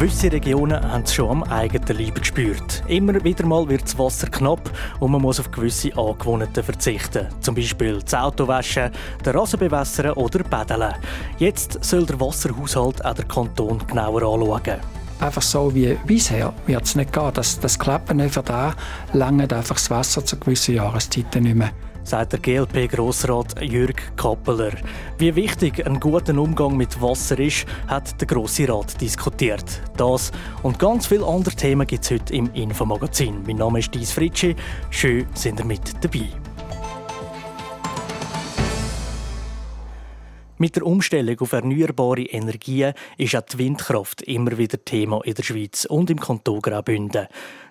Gewisse Regionen haben es schon am eigenen Leib gespürt. Immer wieder mal wird das Wasser knapp und man muss auf gewisse Angewohnheiten verzichten. Zum Beispiel das Auto waschen, den Rasen bewässern oder baden. Jetzt soll der Wasserhaushalt auch der Kanton genauer anschauen. Einfach so wie bisher wird es nicht gehen. Das, das klappt nicht. Für da lange einfach das Wasser zu gewissen Jahreszeiten nicht mehr sagt der GLP-Grossrat Jürg Kappeler. Wie wichtig ein guter Umgang mit Wasser ist, hat der Grosse Rat diskutiert. Das und ganz viele andere Themen gibt es heute im Infomagazin. Mein Name ist Dies Fritschi. Schön, sind ihr mit dabei. Mit der Umstellung auf erneuerbare Energien ist auch die Windkraft immer wieder Thema in der Schweiz und im Kanton Graubünden.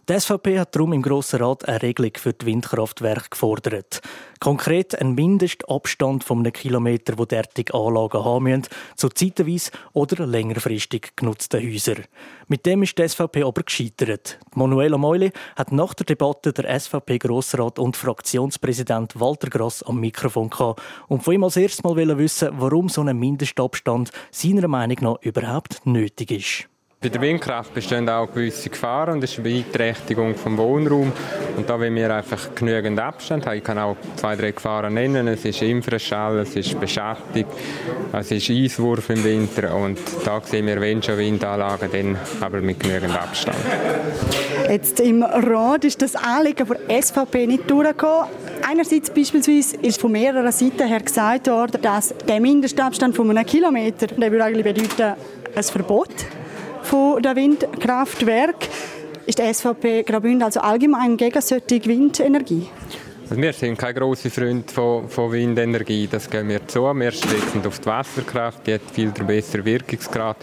Die SVP hat darum im Grossen Rat eine Regelung für die Windkraftwerke gefordert. Konkret einen Mindestabstand von einem Kilometer, wo derartige Anlagen haben müssen, zu zeitweise oder längerfristig genutzten Häusern. Mit dem ist die SVP aber gescheitert. Manuela Meuli hat nach der Debatte der SVP-Grossrat und Fraktionspräsident Walter Grass am Mikrofon gehabt und von ihm als erstes Mal wissen, warum so ein Mindestabstand seiner Meinung nach überhaupt nötig ist. Bei der Windkraft bestehen auch gewisse Gefahren und das ist eine Beeinträchtigung vom Wohnraum. Und da wollen wir einfach genügend Abstand haben. Ich kann auch zwei, drei Gefahren nennen. Es ist Infraschall, es ist Beschattung, es ist Eiswurf im Winter und da sehen wir, wenn schon Windanlagen, dann aber mit genügend Abstand. Jetzt im Rat ist das Anliegen der SVP nicht durchgekommen. Einerseits beispielsweise ist von mehreren Seiten her gesagt worden, dass der Mindestabstand von einem Kilometer, der würde eigentlich bedeuten, ein Verbot von der Windkraftwerk. Ist die SVP Graubünden also allgemein gegen solche Windenergie? Also wir sind keine grossen Freunde von, von, Windenergie, das geben wir zu. Wir setzen auf die Wasserkraft, die hat viel besseren Wirkungsgrad.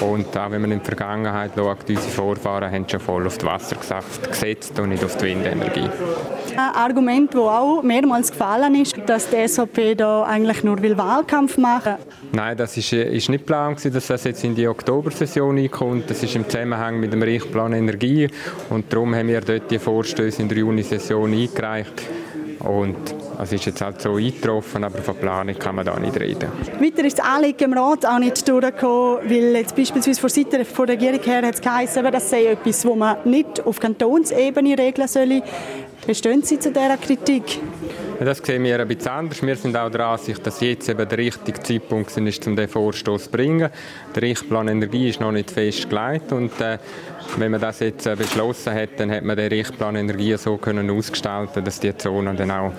Und auch wenn man in die Vergangenheit schaut, unsere Vorfahren haben schon voll auf die Wasserkraft gesetzt und nicht auf die Windenergie. Ein Argument, das auch mehrmals gefallen ist, dass die SVP da eigentlich nur will Wahlkampf machen Nein, das ist, ist nicht geplant, dass das jetzt in die Oktobersession einkommt. Das ist im Zusammenhang mit dem Richtplan Energie und darum haben wir dort die Vorstöße in der Juni-Session eingereicht. Und es ist jetzt halt so eingetroffen, aber von Planung kann man da nicht reden. Weiter ist das Anliegen im Rat auch nicht durchgekommen, weil jetzt beispielsweise von Seiten der Regierung her hat es geheißen, das sei etwas, das man nicht auf Kantonsebene regeln solle. Wie stehen Sie zu dieser Kritik? Das sehen wir ein bisschen anders. Wir sind auch der Ansicht, dass jetzt eben der richtige Zeitpunkt ist, um den Vorstoß zu bringen. Der Richtplan Energie ist noch nicht festgelegt und äh, wenn man das jetzt äh, beschlossen hat, dann hat man den Richtplan Energie so können ausgestalten, dass die Zonen dann auch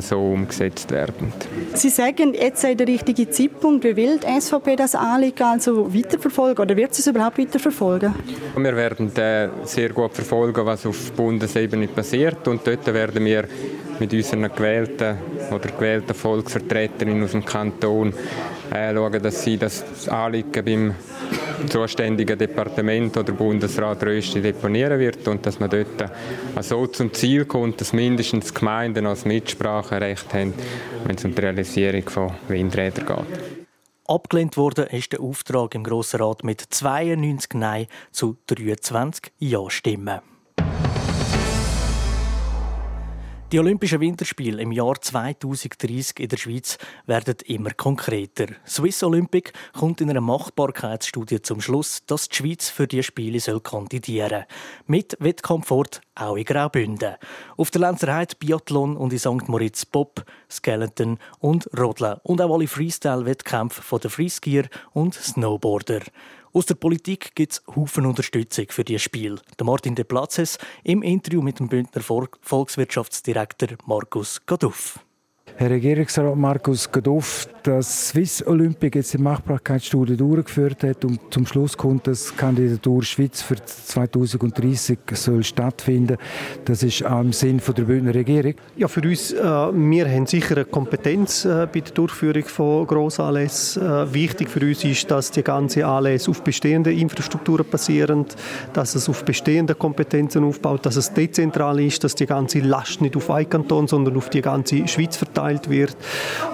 so umgesetzt werden. Sie sagen, jetzt sei der richtige Zeitpunkt. Wie will die SVP das Anliegen also weiterverfolgen oder wird sie es überhaupt weiterverfolgen? Wir werden äh, sehr gut verfolgen, was auf Bundesebene passiert und dort werden wir mit unseren gewählten oder gewählten Volksvertreterinnen aus dem Kanton äh, schauen, dass sie das Anliegen beim zuständigen Departement oder Bundesrat Rösti deponieren wird und dass man dort so zum Ziel kommt, dass mindestens Gemeinden als Mitspracherecht haben, wenn es um die Realisierung von Windrädern geht. Abgelehnt wurde ist der Auftrag im Grossen Rat mit 92 Nein zu 23 Ja-Stimmen. Die Olympischen Winterspiele im Jahr 2030 in der Schweiz werden immer konkreter. Swiss Olympic kommt in einer Machbarkeitsstudie zum Schluss, dass die Schweiz für die Spiele soll kandidieren Mit Wettkampfort auch in Graubünden. Auf der Lenzerheide Biathlon und in St. Moritz Bob, Skeleton und Rodeln. Und auch alle Freestyle-Wettkämpfe den Freeskier und Snowboarder. Aus der Politik gibt es Haufen Unterstützung für dieses Spiel. Der Martin de Platzes im Interview mit dem Bündner Volkswirtschaftsdirektor Markus Gaduff. Herr Regierungsrat Markus Gadoff, dass Swiss Olympic jetzt die Machbarkeitsstudie durchgeführt hat und zum Schluss kommt, dass die Kandidatur Schweiz für 2030 soll stattfinden. Das ist auch im Sinn der Bündner Regierung. Ja, für uns, äh, wir haben sicher eine Kompetenz äh, bei der Durchführung von Grossanlässen. Äh, wichtig für uns ist, dass die ganze Anlässe auf bestehenden Infrastrukturen basieren, dass es auf bestehenden Kompetenzen aufbaut, dass es dezentral ist, dass die ganze Last nicht auf einen Kanton, sondern auf die ganze Schweiz verteilt beurteilt wird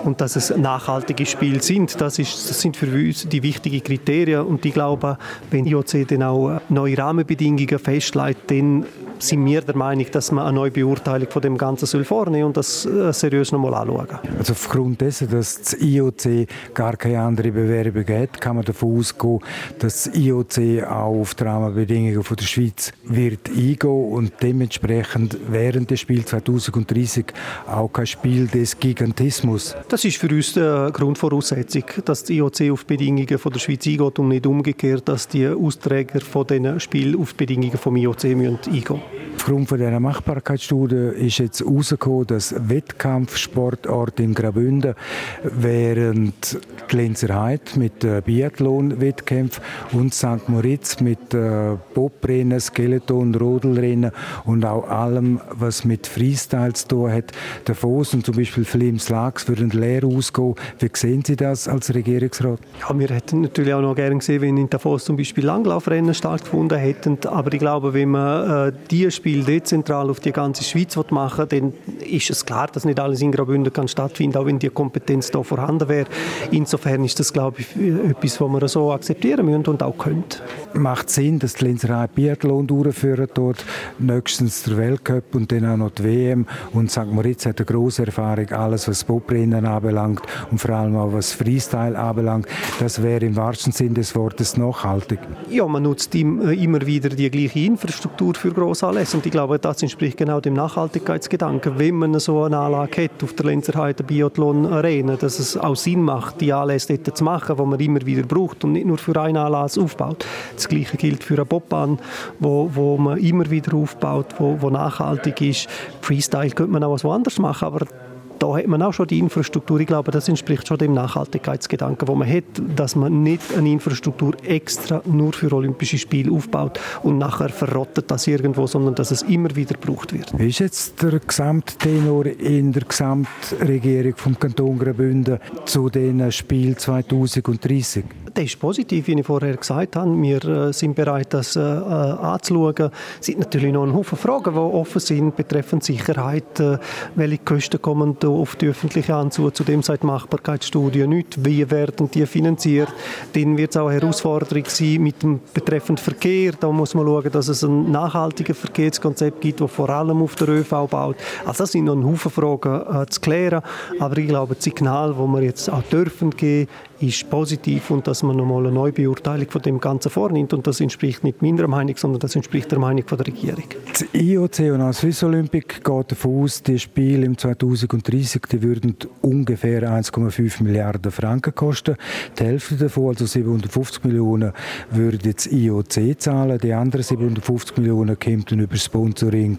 und dass es nachhaltige Spiele sind. Das, ist, das sind für uns die wichtigen Kriterien und ich glaube, wenn IOC dann auch neue Rahmenbedingungen festlegt, dann sind wir der Meinung, dass man eine neue Beurteilung von dem Ganzen soll vornehmen und das äh, seriös nochmal anschauen. Also aufgrund dessen, dass das IOC gar keine andere Bewerbung hat, kann man davon ausgehen, dass das IOC auch auf die Rahmenbedingungen von der Schweiz wird eingehen und dementsprechend während des Spiels 2030 auch kein Spiel des Gigantismus. Das ist für uns die Grundvoraussetzung, dass das IOC auf die Bedingungen von der Schweiz eingeht und nicht umgekehrt, dass die Austräger von diesen Spielen auf die Bedingungen vom IOC eingehen müssen. Aufgrund dieser Machbarkeitsstudie ist jetzt herausgekommen, dass Wettkampfsportort in Graubünden während die Lenzerheit mit äh, Biathlon-Wettkämpfen und St. Moritz mit äh, Bobrennen, Skeleton, Rodelrennen und auch allem, was mit Freestyle zu tun hat, Davos und zum Beispiel Flims Lags würden leer ausgehen. Wie sehen Sie das als Regierungsrat? Ja, wir hätten natürlich auch noch gerne gesehen, wenn in Davos zum Beispiel Langlaufrennen stattgefunden hätten. Aber ich glaube, wenn man äh, die Spiel dezentral auf die ganze Schweiz machen dann ist es klar, dass nicht alles in Graubünden kann stattfinden, auch wenn die Kompetenz da vorhanden wäre. Insofern ist das, glaube ich, etwas, was wir so akzeptieren müssen und auch können. Macht Sinn, dass die Linzerei Biathlon durchführen dort, nächstens der Weltcup und dann auch noch die WM und St. Moritz hat eine grosse Erfahrung, alles was Bobrennen anbelangt und vor allem auch was Freestyle anbelangt. Das wäre im wahrsten Sinne des Wortes nachhaltig. Ja, man nutzt immer wieder die gleiche Infrastruktur für Grossanlässe und ich glaube, das entspricht genau dem Nachhaltigkeitsgedanken. Wenn man so eine Anlage hat auf der Lenzerheide Biathlon Arena, dass es auch Sinn macht, die Anlässe dort zu machen, die man immer wieder braucht und nicht nur für einen Anlass aufbaut. Das Gleiche gilt für eine Bobbahn, wo, wo man immer wieder aufbaut, wo, wo nachhaltig ist. Freestyle könnte man auch was woanders machen, aber da hat man auch schon die Infrastruktur. Ich glaube, das entspricht schon dem Nachhaltigkeitsgedanken, wo man hat, dass man nicht eine Infrastruktur extra nur für Olympische Spiele aufbaut und nachher verrottet das irgendwo, sondern dass es immer wieder gebraucht wird. Wie ist jetzt der Gesamttenor in der Gesamtregierung vom Kanton Graubünden zu den Spielen 2030? Der ist positiv, wie ich vorher gesagt habe. Wir äh, sind bereit, das äh, äh, anzuschauen. Es sind natürlich noch ein Haufen Fragen, die offen sind betreffend Sicherheit. Welche Kosten kommen da auf die öffentliche Hand zu? Zudem sagt die Machbarkeitsstudie nicht, wie werden die finanziert. Dann wird es auch eine Herausforderung sein mit dem betreffenden Verkehr. Da muss man schauen, dass es ein nachhaltiges Verkehrskonzept gibt, das vor allem auf der ÖV baut. Also das sind noch ein Haufen Fragen zu klären. Aber ich glaube, das Signal, das wir jetzt auch dürfen geben, ist positiv und dass man nochmal eine Neubeurteilung von dem Ganzen vornimmt. Und das entspricht nicht meiner Meinung, sondern das entspricht der Meinung von der Regierung. Das IOC und auch Swiss Olympic geht davon aus, die Spiele im 2030 die würden ungefähr 1,5 Milliarden Franken kosten. Die Hälfte davon, also 750 Millionen, würde das IOC zahlen. Die anderen 750 Millionen kämen über Sponsoring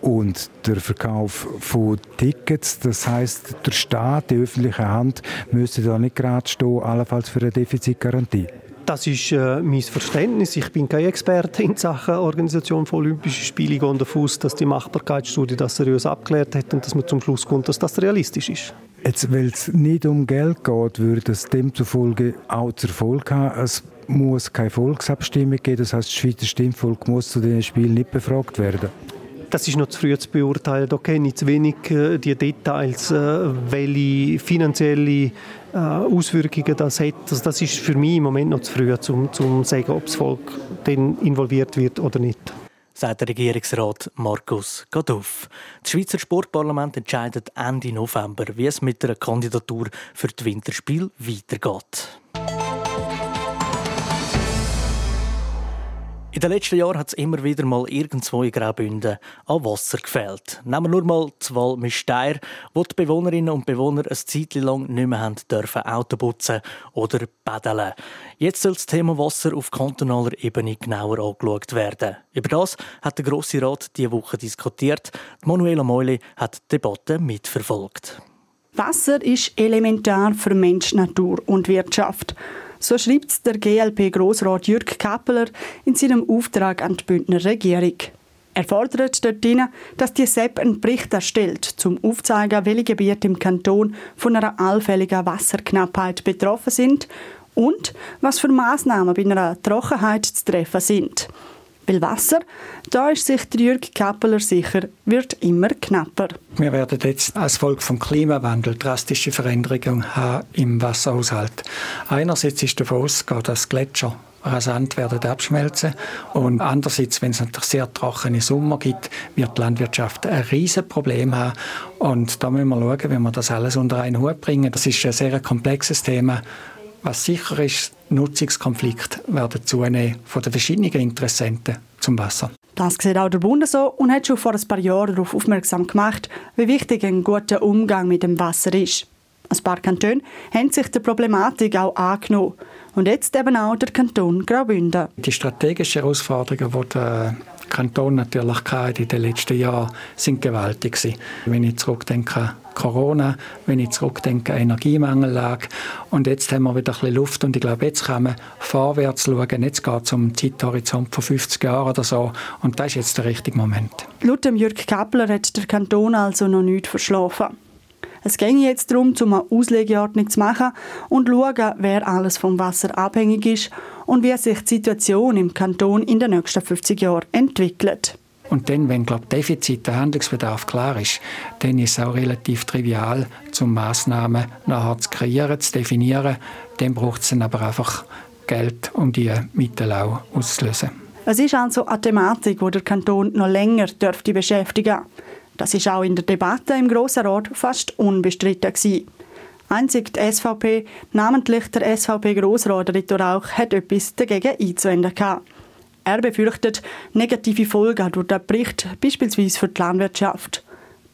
und der Verkauf von Tickets. Das heißt, der Staat, die öffentliche Hand, müsste da nicht gerade stehen, allenfalls für eine Defizitgarantie. Das ist äh, mein Verständnis. Ich bin kein Experte in Sachen Organisation von Olympischen Spielen. Ich gehe davon aus, dass die Machbarkeitsstudie das seriös abgeklärt hat und dass man zum Schluss kommt, dass das realistisch ist. Jetzt, weil es nicht um Geld geht, würde es demzufolge auch zu Erfolg haben. Es muss keine Volksabstimmung geben. Das heißt, das Schweizer Stimmvolk muss zu diesen Spielen nicht befragt werden. Das ist noch zu früh zu beurteilen. Da kenne ich zu wenig äh, die Details, äh, welche finanzielle äh, Auswirkungen das hat. Also das ist für mich im Moment noch zu früh, um zu sagen, ob das Volk dann involviert wird oder nicht sagt der Regierungsrat Markus Gaduff. Das Schweizer Sportparlament entscheidet Ende November, wie es mit der Kandidatur für das Winterspiel weitergeht. In den letzten Jahren hat es immer wieder mal irgendwo in Graubünden an Wasser gefehlt. Nehmen wir nur mal die Wahl mit Steyr, wo die Bewohnerinnen und Bewohner ein Zeit lang nicht mehr haben dürfen Auto putzen oder paddeln. Jetzt soll das Thema Wasser auf kantonaler Ebene genauer angeschaut werden. Über das hat der Grosse Rat diese Woche diskutiert. Manuela Meuli hat die Debatte mitverfolgt. Wasser ist elementar für Mensch, Natur und Wirtschaft. So schreibt der GLP-Grossrat Jürg Kappeler in seinem Auftrag an die Bündner Regierung. Er fordert dort dass die SEP einen Bericht erstellt, um aufzuzeigen, welche Gebiete im Kanton von einer allfälligen Wasserknappheit betroffen sind und was für Maßnahmen bei einer Trockenheit zu treffen sind. Weil Wasser, da ist sich der Jürg Kappeler sicher, wird immer knapper. Wir werden jetzt als Folge vom Klimawandel drastische Veränderungen haben im Wasserhaushalt. Einerseits ist davon auszugehen, dass Gletscher rasant werden abschmelzen und andererseits, wenn es natürlich sehr trockene Sommer gibt, wird die Landwirtschaft ein riesiges Problem haben und da müssen wir schauen, wie wir das alles unter einen Hut bringen. Das ist ein sehr komplexes Thema. Was sicher ist, Nutzungskonflikte werden zunehmen von den verschiedenen Interessenten zum Wasser. Das sieht auch der Bund so und hat schon vor ein paar Jahren darauf aufmerksam gemacht, wie wichtig ein guter Umgang mit dem Wasser ist. Ein paar Kantone haben sich der Problematik auch angenommen. Und jetzt eben auch der Kanton Graubünden. Die strategischen Herausforderungen, die der Kanton natürlich in den letzten Jahren sind gewaltig gewesen. Wenn ich zurückdenke Corona, wenn ich zurückdenke an Energiemangellage und jetzt haben wir wieder ein bisschen Luft und ich glaube, jetzt kann man vorwärts schauen. Jetzt geht es um einen Zeithorizont von 50 Jahren oder so und das ist jetzt der richtige Moment. Laut Jürg Kappler hat der Kanton also noch nichts verschlafen. Es ging jetzt darum, um eine Auslegeordnung zu machen und zu schauen, wer alles vom Wasser abhängig ist und wie sich die Situation im Kanton in den nächsten 50 Jahren entwickelt. Und dann, wenn glaub, Defizit, der Handlungsbedarf klar ist, dann ist es auch relativ trivial, zum Massnahmen nachher zu kreieren, zu definieren. Dann braucht es dann aber einfach Geld, um die Mittel auch auszulösen. Es ist also eine Thematik, die der Kanton noch länger dürfte beschäftigen. Das ist auch in der Debatte im Grossen Rat fast unbestritten gewesen. Einzig die SVP, namentlich der SVP-Grossrat Rito Rauch, hat etwas dagegen einzuwenden gehabt. Er befürchtet negative Folgen durch den Bericht, beispielsweise für die Landwirtschaft.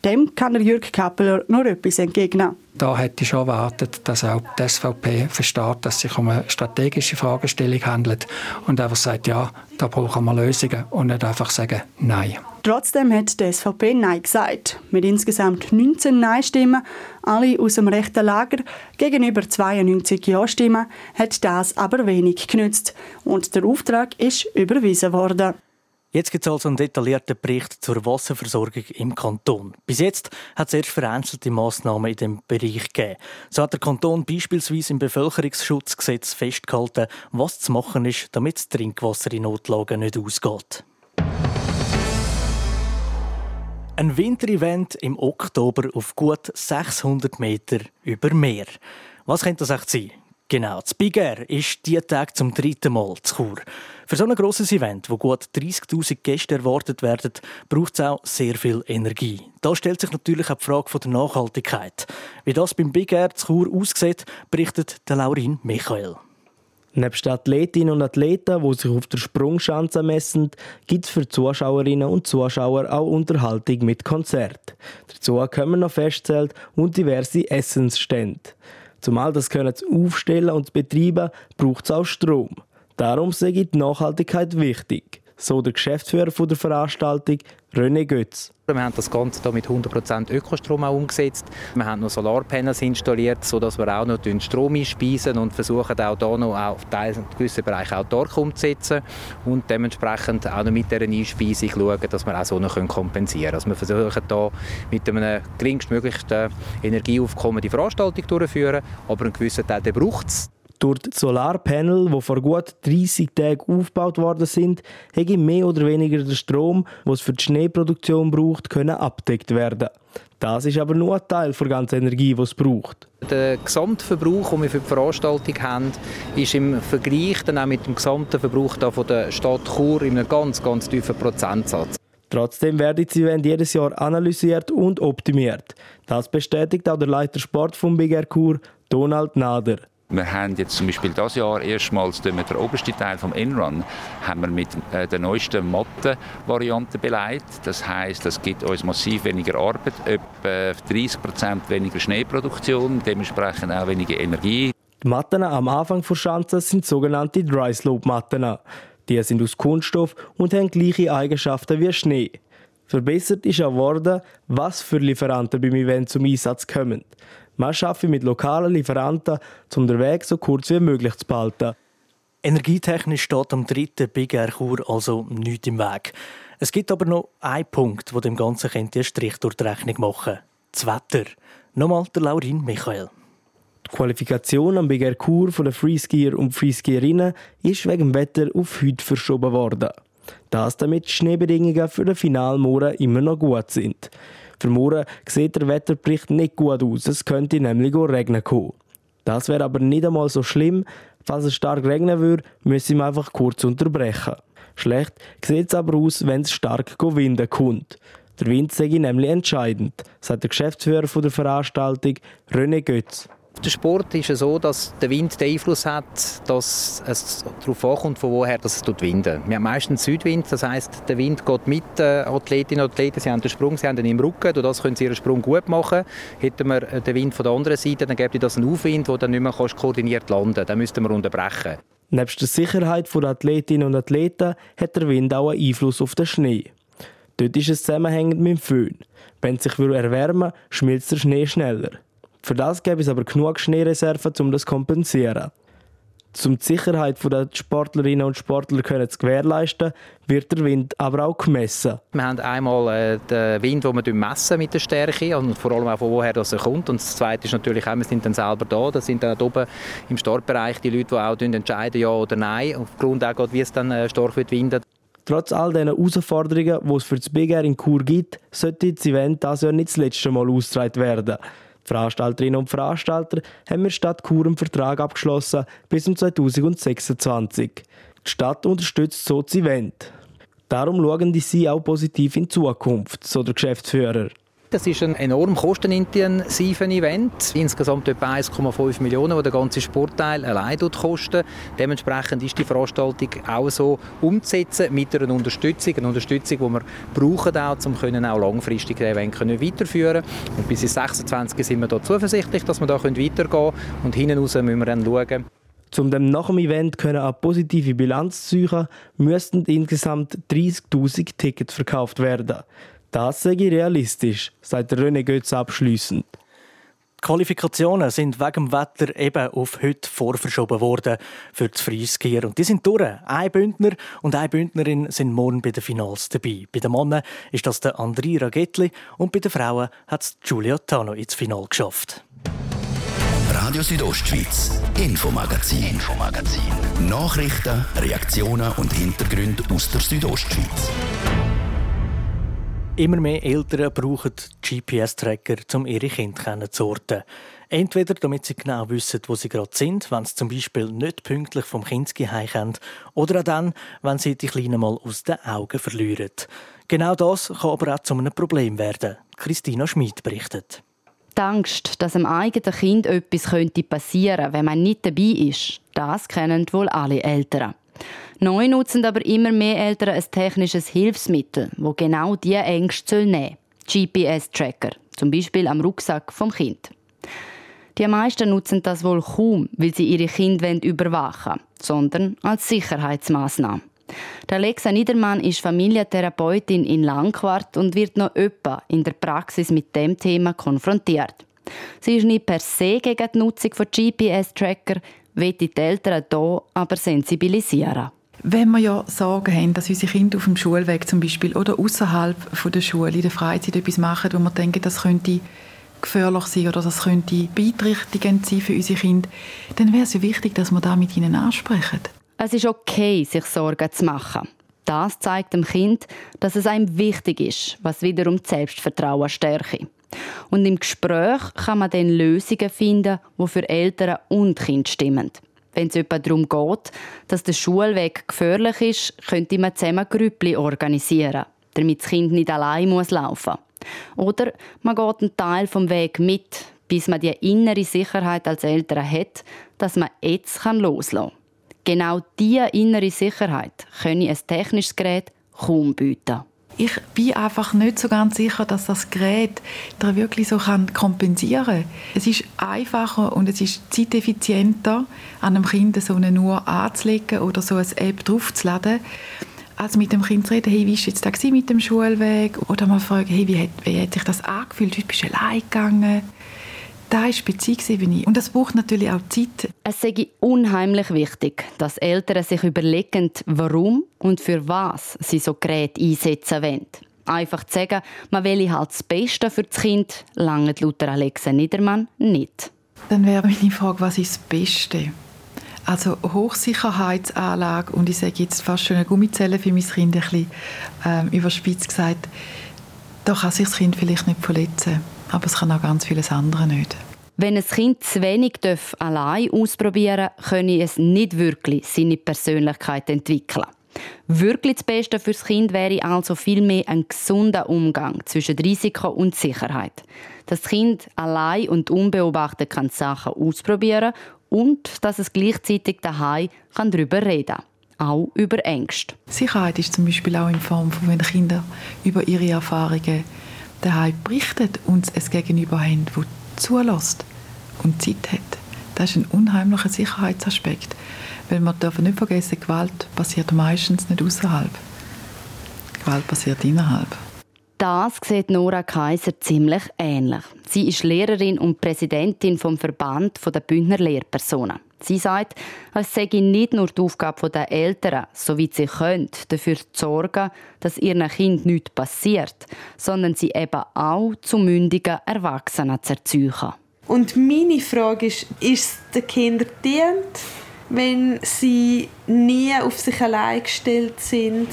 Dem kann der Jürg Kappeler noch etwas entgegnen. Da hätte ich schon erwartet, dass auch die SVP versteht, dass es sich um eine strategische Fragestellung handelt und einfach sagt, ja, da brauchen wir Lösungen und nicht einfach sagen, nein. Trotzdem hat die SVP Nein gesagt. Mit insgesamt 19 Nein-Stimmen, alle aus dem rechten Lager, gegenüber 92 Ja-Stimmen, hat das aber wenig genützt. Und der Auftrag ist überwiesen worden. Jetzt gibt es also einen detaillierten Bericht zur Wasserversorgung im Kanton. Bis jetzt hat es erst vereinzelte Massnahmen in diesem Bereich gegeben. So hat der Kanton beispielsweise im Bevölkerungsschutzgesetz festgehalten, was zu machen ist, damit das Trinkwasser in Notlagen nicht ausgeht. Ein Winterevent im Oktober auf gut 600 Meter über Meer. Was könnte das echt sein? Genau, das Big Air ist diesen Tag zum dritten Mal zu Chur. Für so ein grosses Event, wo gut 30.000 Gäste erwartet werden, braucht es auch sehr viel Energie. Da stellt sich natürlich auch die Frage der Nachhaltigkeit. Wie das beim Big Air zu Chur aussieht, berichtet der Laurin Michael. Neben Athletinnen und Athleten, die sich auf der Sprungschanze messen, gibt es für Zuschauerinnen und Zuschauer auch Unterhaltung mit Konzert. Dazu kommen noch Festzelt und diverse Essensstände. Um all das können zu aufstellen und zu betreiben, braucht es auch Strom. Darum sei die Nachhaltigkeit wichtig so der Geschäftsführer der Veranstaltung, René Götz. Wir haben das Ganze hier mit 100% Ökostrom auch umgesetzt. Wir haben noch Solarpanels installiert, sodass wir auch noch Strom einspeisen und versuchen auch hier noch auf gewissen Bereichen autark umzusetzen und dementsprechend auch noch mit dieser Einspeisung schauen, dass wir auch so noch kompensieren können. Also wir versuchen hier mit einem geringstmöglichen Energieaufkommen die Veranstaltung durchzuführen, aber einen gewissen Teil braucht es. Durch die Solarpanel, die vor gut 30 Tagen aufgebaut worden sind, hätte mehr oder weniger der Strom, es für die Schneeproduktion braucht, können abdeckt werden. Das ist aber nur ein Teil der ganzen Energie, die es braucht. Der Gesamtverbrauch, den wir für die Veranstaltung haben, ist im Vergleich dann auch mit dem gesamten Verbrauch von der Stadt Chur in einem ganz, ganz tiefen Prozentsatz. Trotzdem werden sie jedes Jahr analysiert und optimiert. Das bestätigt auch der Leiter Sport vom BGR Chur, Donald Nader. Wir haben jetzt zum Beispiel dieses Jahr erstmals den obersten Teil haben wir mit äh, der neuesten Matte-Variante beleidigt. Das heißt, das gibt uns massiv weniger Arbeit, etwa 30 Prozent weniger Schneeproduktion, dementsprechend auch weniger Energie. Die Matten am Anfang der Schanze sind sogenannte Dry Slope Matten. Die sind aus Kunststoff und haben gleiche Eigenschaften wie Schnee. Verbessert ist auch worden, was für Lieferanten beim Event zum Einsatz kommen. Man arbeitet mit lokalen Lieferanten, um den Weg so kurz wie möglich zu behalten. Energietechnisch steht am dritten Big Air Chur also nichts im Weg. Es gibt aber noch einen Punkt, wo dem Ganzen einen Strich durch die Rechnung machen Das Wetter. Nochmal der Laurin Michael. Die Qualifikation am Big Air Chur von den Freeskier und Freeskierinnen ist wegen dem Wetter auf heute verschoben worden. Das damit die Schneebedingungen für den Finalmorgen immer noch gut sind. Für morgen sieht der Wetterbericht nicht gut aus, es könnte nämlich regnen kommen. Das wäre aber nicht einmal so schlimm. Falls es stark regnen würde, müssen wir einfach kurz unterbrechen. Schlecht sieht es aber aus, wenn es stark winden kommt. Der Wind sei nämlich entscheidend, sagt der Geschäftsführer der Veranstaltung, René Götz. Der Sport ist so, dass der Wind den Einfluss hat, dass es darauf ankommt, von woher es winden. Wir haben meistens Südwind, das heißt, der Wind geht mit den Athletinnen und Athleten. Sie haben den Sprung, sie haben den im Rücken, durch das können sie ihren Sprung gut machen. Hätten wir den Wind von der anderen Seite, dann gäbe das einen Aufwind, der dann nicht mehr koordiniert landen kann. Dann müssten wir unterbrechen. Neben der Sicherheit der Athletinnen und Athleten hat der Wind auch einen Einfluss auf den Schnee. Dort ist es zusammenhängend mit dem Föhn. Wenn es sich erwärmen will, schmilzt der Schnee schneller. Für das gäbe es aber genug Schneereserven, um das zu kompensieren. Um die Sicherheit der Sportlerinnen und Sportler können zu gewährleisten, wird der Wind aber auch gemessen. Wir haben einmal äh, den Wind, den wir messen mit der Stärke und vor allem auch von woher das er kommt. Und das Zweite ist natürlich auch, wir sind dann selber da. Das sind dann oben im Startbereich die Leute, die auch entscheiden, ja oder nein, aufgrund auch, wie es dann äh, stark wird winden. Trotz all diesen Herausforderungen, die es für das Big Air in Chur gibt, sollte das Event dieses Jahr nicht das letzte Mal ausgetragen werden. Die Veranstalterinnen und Veranstalter haben mit Stadt Chur einen Vertrag abgeschlossen bis zum 2026. Die Stadt unterstützt so das Event. Darum schauen die sie auch positiv in Zukunft, so der Geschäftsführer. Das ist ein enorm kostenintensives Event. Insgesamt etwa 1,5 Millionen, die der ganze Sportteil allein kostet. Dementsprechend ist die Veranstaltung auch so umzusetzen mit einer Unterstützung. Eine Unterstützung, die wir brauchen, auch, um können auch langfristig das Event können weiterführen Und bis ins 26 sind wir da zuversichtlich, dass wir da weitergehen können. Und hinten raus müssen wir dann schauen, um dem nach dem Event können eine positive Bilanz zu ziehen, müssten insgesamt 30.000 Tickets verkauft werden. Das sei realistisch, sagt René Götz abschliessend. Die Qualifikationen sind wegen dem Wetter eben auf heute vorverschoben worden für das Freiskier. Und die sind durch. Ein Bündner und eine Bündnerin sind morgen bei den Finals dabei. Bei den Männern ist das der André Ragetli und bei den Frauen hat es Giulia Tano ins Final geschafft. Radio Südostschweiz, Infomagazin, Infomagazin. Nachrichten, Reaktionen und Hintergründe aus der Südostschweiz. Immer mehr Eltern brauchen GPS-Tracker, um ihre Kinder zu orten. Entweder damit sie genau wissen, wo sie gerade sind, wenn sie zum Beispiel nicht pünktlich vom Kinski heimkommen, oder auch dann, wenn sie die Kleinen mal aus den Augen verlieren. Genau das kann aber auch zu einem Problem werden. Christina Schmid berichtet. Die Angst, dass einem eigenen Kind etwas passieren könnte, wenn man nicht dabei ist, das kennen wohl alle Eltern. Neu nutzen aber immer mehr Eltern ein technisches Hilfsmittel, wo genau diese Ängste nehmen soll. GPS-Tracker, zum Beispiel am Rucksack vom Kind. Die meisten nutzen das wohl kaum, weil sie ihre Kinder überwachen wollen, sondern als Sicherheitsmaßnahme. Der Alexa Niedermann ist Familientherapeutin in Langquart und wird noch öppe in der Praxis mit dem Thema konfrontiert. Sie ist nicht per se gegen die Nutzung von GPS-Tracker, will die Eltern hier aber sensibilisieren. Wenn wir ja Sorgen haben, dass unsere Kinder auf dem Schulweg zum Beispiel oder außerhalb der Schule in der Freizeit etwas machen, wo wir denken, das könnte gefährlich sein oder das könnte beeinträchtigend sein für unsere Kinder, dann wäre es ja wichtig, dass wir da mit ihnen ansprechen. Es ist okay, sich Sorgen zu machen. Das zeigt dem Kind, dass es einem wichtig ist, was wiederum das Selbstvertrauen stärke. Und im Gespräch kann man dann Lösungen finden, die für Eltern und Kinder stimmen. Wenn es etwa darum geht, dass der Schulweg gefährlich ist, könnte man zusammen Grüppli organisieren, damit das Kind nicht allein muss laufen Oder man geht einen Teil vom Weg mit, bis man die innere Sicherheit als Eltern hat, dass man jetzt loslassen kann. Genau diese innere Sicherheit können ein technisches Gerät kaum bieten. Ich bin einfach nicht so ganz sicher, dass das Gerät da wirklich so kann kompensieren kann. Es ist einfacher und es ist zeiteffizienter, an einem Kind so eine Uhr anzulegen oder so eine App draufzuladen, als mit dem Kind zu reden, hey, wie war jetzt da mit dem Schulweg? Oder mal fragen, hey, wie hat, wie hat sich das angefühlt? Wie bist du allein gegangen? Da war Beziehungsebene. Und das braucht natürlich auch Zeit. Es sei unheimlich wichtig, dass Eltern sich überlegen, warum und für was sie so Geräte einsetzen wollen. Einfach zu sagen, man will halt das Beste für das Kind, lange Luther Alexa Niedermann nicht. Dann wäre meine Frage, was ist das Beste? Also Hochsicherheitsanlage und ich sage jetzt fast schon eine Gummizelle für mein Kind ein bisschen ähm, überspitzt gesagt, da kann sich das Kind vielleicht nicht verletzen, aber es kann auch ganz vieles andere nicht. Wenn ein Kind zu wenig allein ausprobieren darf, könne es nicht wirklich seine Persönlichkeit entwickeln. Wirklich das Beste für das Kind wäre also vielmehr ein gesunder Umgang zwischen Risiko und Sicherheit. Das Kind allein und unbeobachtet kann Sachen ausprobieren und dass es gleichzeitig daheim kann darüber reden auch über Ängste. Sicherheit ist zum Beispiel auch in Form von, wenn Kinder über ihre Erfahrungen daheim berichten und es Gegenüber haben, das zulässt und Zeit hat. Das ist ein unheimlicher Sicherheitsaspekt. Weil man darf nicht vergessen, Gewalt passiert meistens nicht außerhalb. Gewalt passiert innerhalb. Das sieht Nora Kaiser ziemlich ähnlich. Sie ist Lehrerin und Präsidentin vom Verband der Bündner Lehrpersonen. Sie sagt, es sei nicht nur die Aufgabe der Eltern, soweit sie können, dafür zu sorgen, dass ihren Kind nichts passiert, sondern sie eben auch zu mündigen Erwachsenen zu erziehen. Und meine Frage ist, ist es den Kindern dient, wenn sie nie auf sich allein gestellt sind?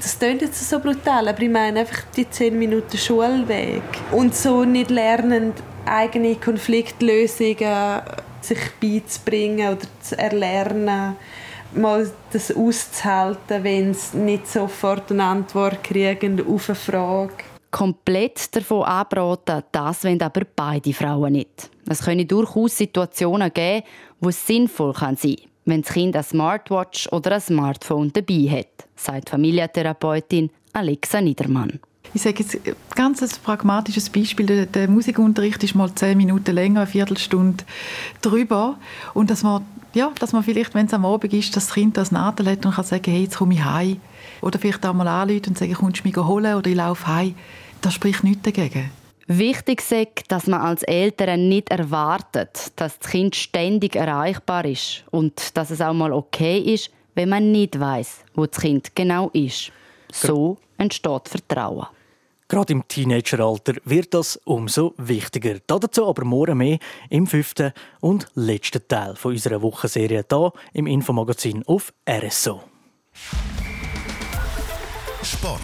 Das klingt jetzt so brutal, aber ich meine einfach die 10 Minuten Schulweg. Und so nicht lernen, eigene Konfliktlösungen sich beizubringen oder zu erlernen, mal das auszuhalten, wenn sie nicht sofort eine Antwort kriegen auf eine Frage. Komplett davon abraten, das wollen aber beide Frauen nicht. Es können durchaus Situationen geben, wo es sinnvoll sein kann, wenn das Kind eine Smartwatch oder ein Smartphone dabei hat, sagt Familientherapeutin Alexa Niedermann. Ich sage jetzt ganz ein pragmatisches Beispiel. Der, der Musikunterricht ist mal zehn Minuten länger, eine Viertelstunde drüber. Und dass man, ja, dass man vielleicht, wenn es am Abend ist, das Kind das Nadel hat und kann sagen, hey, jetzt komme ich heim. Oder vielleicht auch mal anrufen und sagen, kommst du mich holen oder ich laufe heim. Das spricht nichts dagegen. Wichtig ist, dass man als Eltern nicht erwartet, dass das Kind ständig erreichbar ist und dass es auch mal okay ist, wenn man nicht weiß, wo das Kind genau ist. So entsteht Vertrauen. Gerade im Teenageralter wird das umso wichtiger. Dazu aber morgen mehr im fünften und letzten Teil von unserer Wochenserie hier im Infomagazin auf RSO. Sport.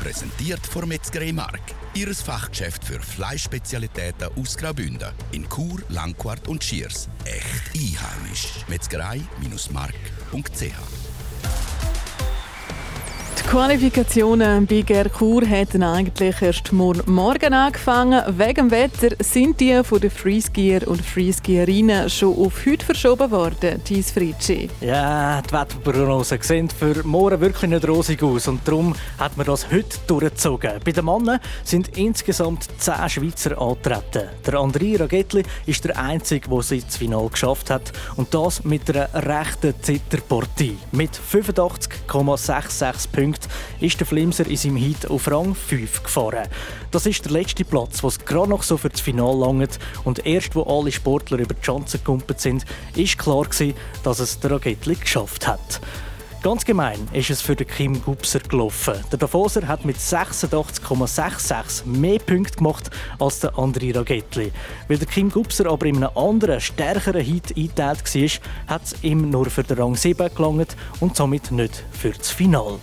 Präsentiert von Metzgerei Mark. Ihres Fachgeschäft für Fleischspezialitäten aus Graubünden. In Chur, Langquart und Schiers. Echt einheimisch. Metzgerei-mark.ch Qualifikationen bei Gerkur hätten eigentlich erst morgen angefangen. Wegen dem Wetter sind die von den Freeskier und Freeskierinnen schon auf heute verschoben worden, Thies Fritschi. Ja, die Wetterprognosen sehen für morgen wirklich nicht rosig aus und darum hat man das heute durchgezogen. Bei den Männern sind insgesamt zehn Schweizer angetreten. Der André Ragetli ist der Einzige, der es ins Finale geschafft hat und das mit einer rechten Zitterpartie. Mit 85,66 Punkten Punkten ist der Flimser in seinem Hit auf Rang 5 gefahren. Das ist der letzte Platz, was gerade noch so für das Finale langt. Und erst, wo alle Sportler über die Chancen gekumpelt sind, ist klar gewesen, dass es der Ragetli geschafft hat. Ganz gemein ist es für den Kim Gubser gelaufen. Der Davoser hat mit 86,66 mehr Punkte gemacht als der André Ragetli. Weil der Kim Gubser aber in einem anderen, stärkeren Hit eingeteilt war, hat es ihm nur für den Rang 7 gelangt und somit nicht für das Finale.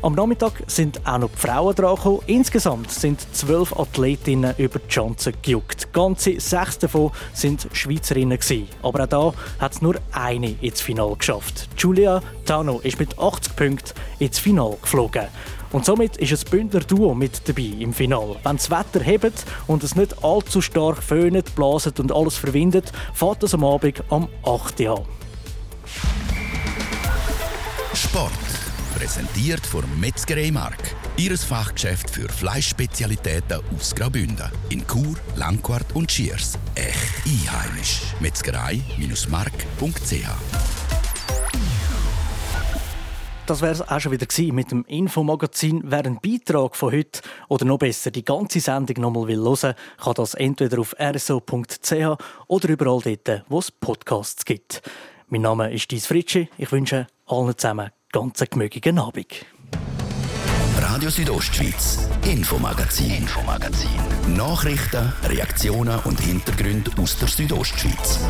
Am Nachmittag sind auch noch die Frauen dran. Insgesamt sind zwölf Athletinnen über die Chance gejuckt. Ganze sechs davon sind Schweizerinnen. Aber auch da hat es nur eine ins Finale geschafft. Julia Tano ist mit 80 Punkten ins Finale geflogen. Und somit ist ein Bündner Duo mit dabei im Finale. Wenn das Wetter hebt und es nicht allzu stark föhnt, blaset und alles verwindet, fährt es am Abend am 8. Uhr. Sport. Präsentiert von Metzgerei Mark. Ihres Fachgeschäft für Fleischspezialitäten aus Graubünden. In Chur, Langquart und Schiers. Echt einheimisch. Metzgerei-mark.ch das wäre es auch schon wieder gewesen mit dem Infomagazin. Wer einen Beitrag von heute oder noch besser die ganze Sendung nochmal will hören, kann das entweder auf rso.ch oder überall dort, wo es Podcasts gibt. Mein Name ist Dies Fritschi. Ich wünsche allen zusammen ganz gemögigen Abend. Radio Südostschweiz, Infomagazin, Infomagazin. Nachrichten, Reaktionen und Hintergründe aus der Südostschweiz.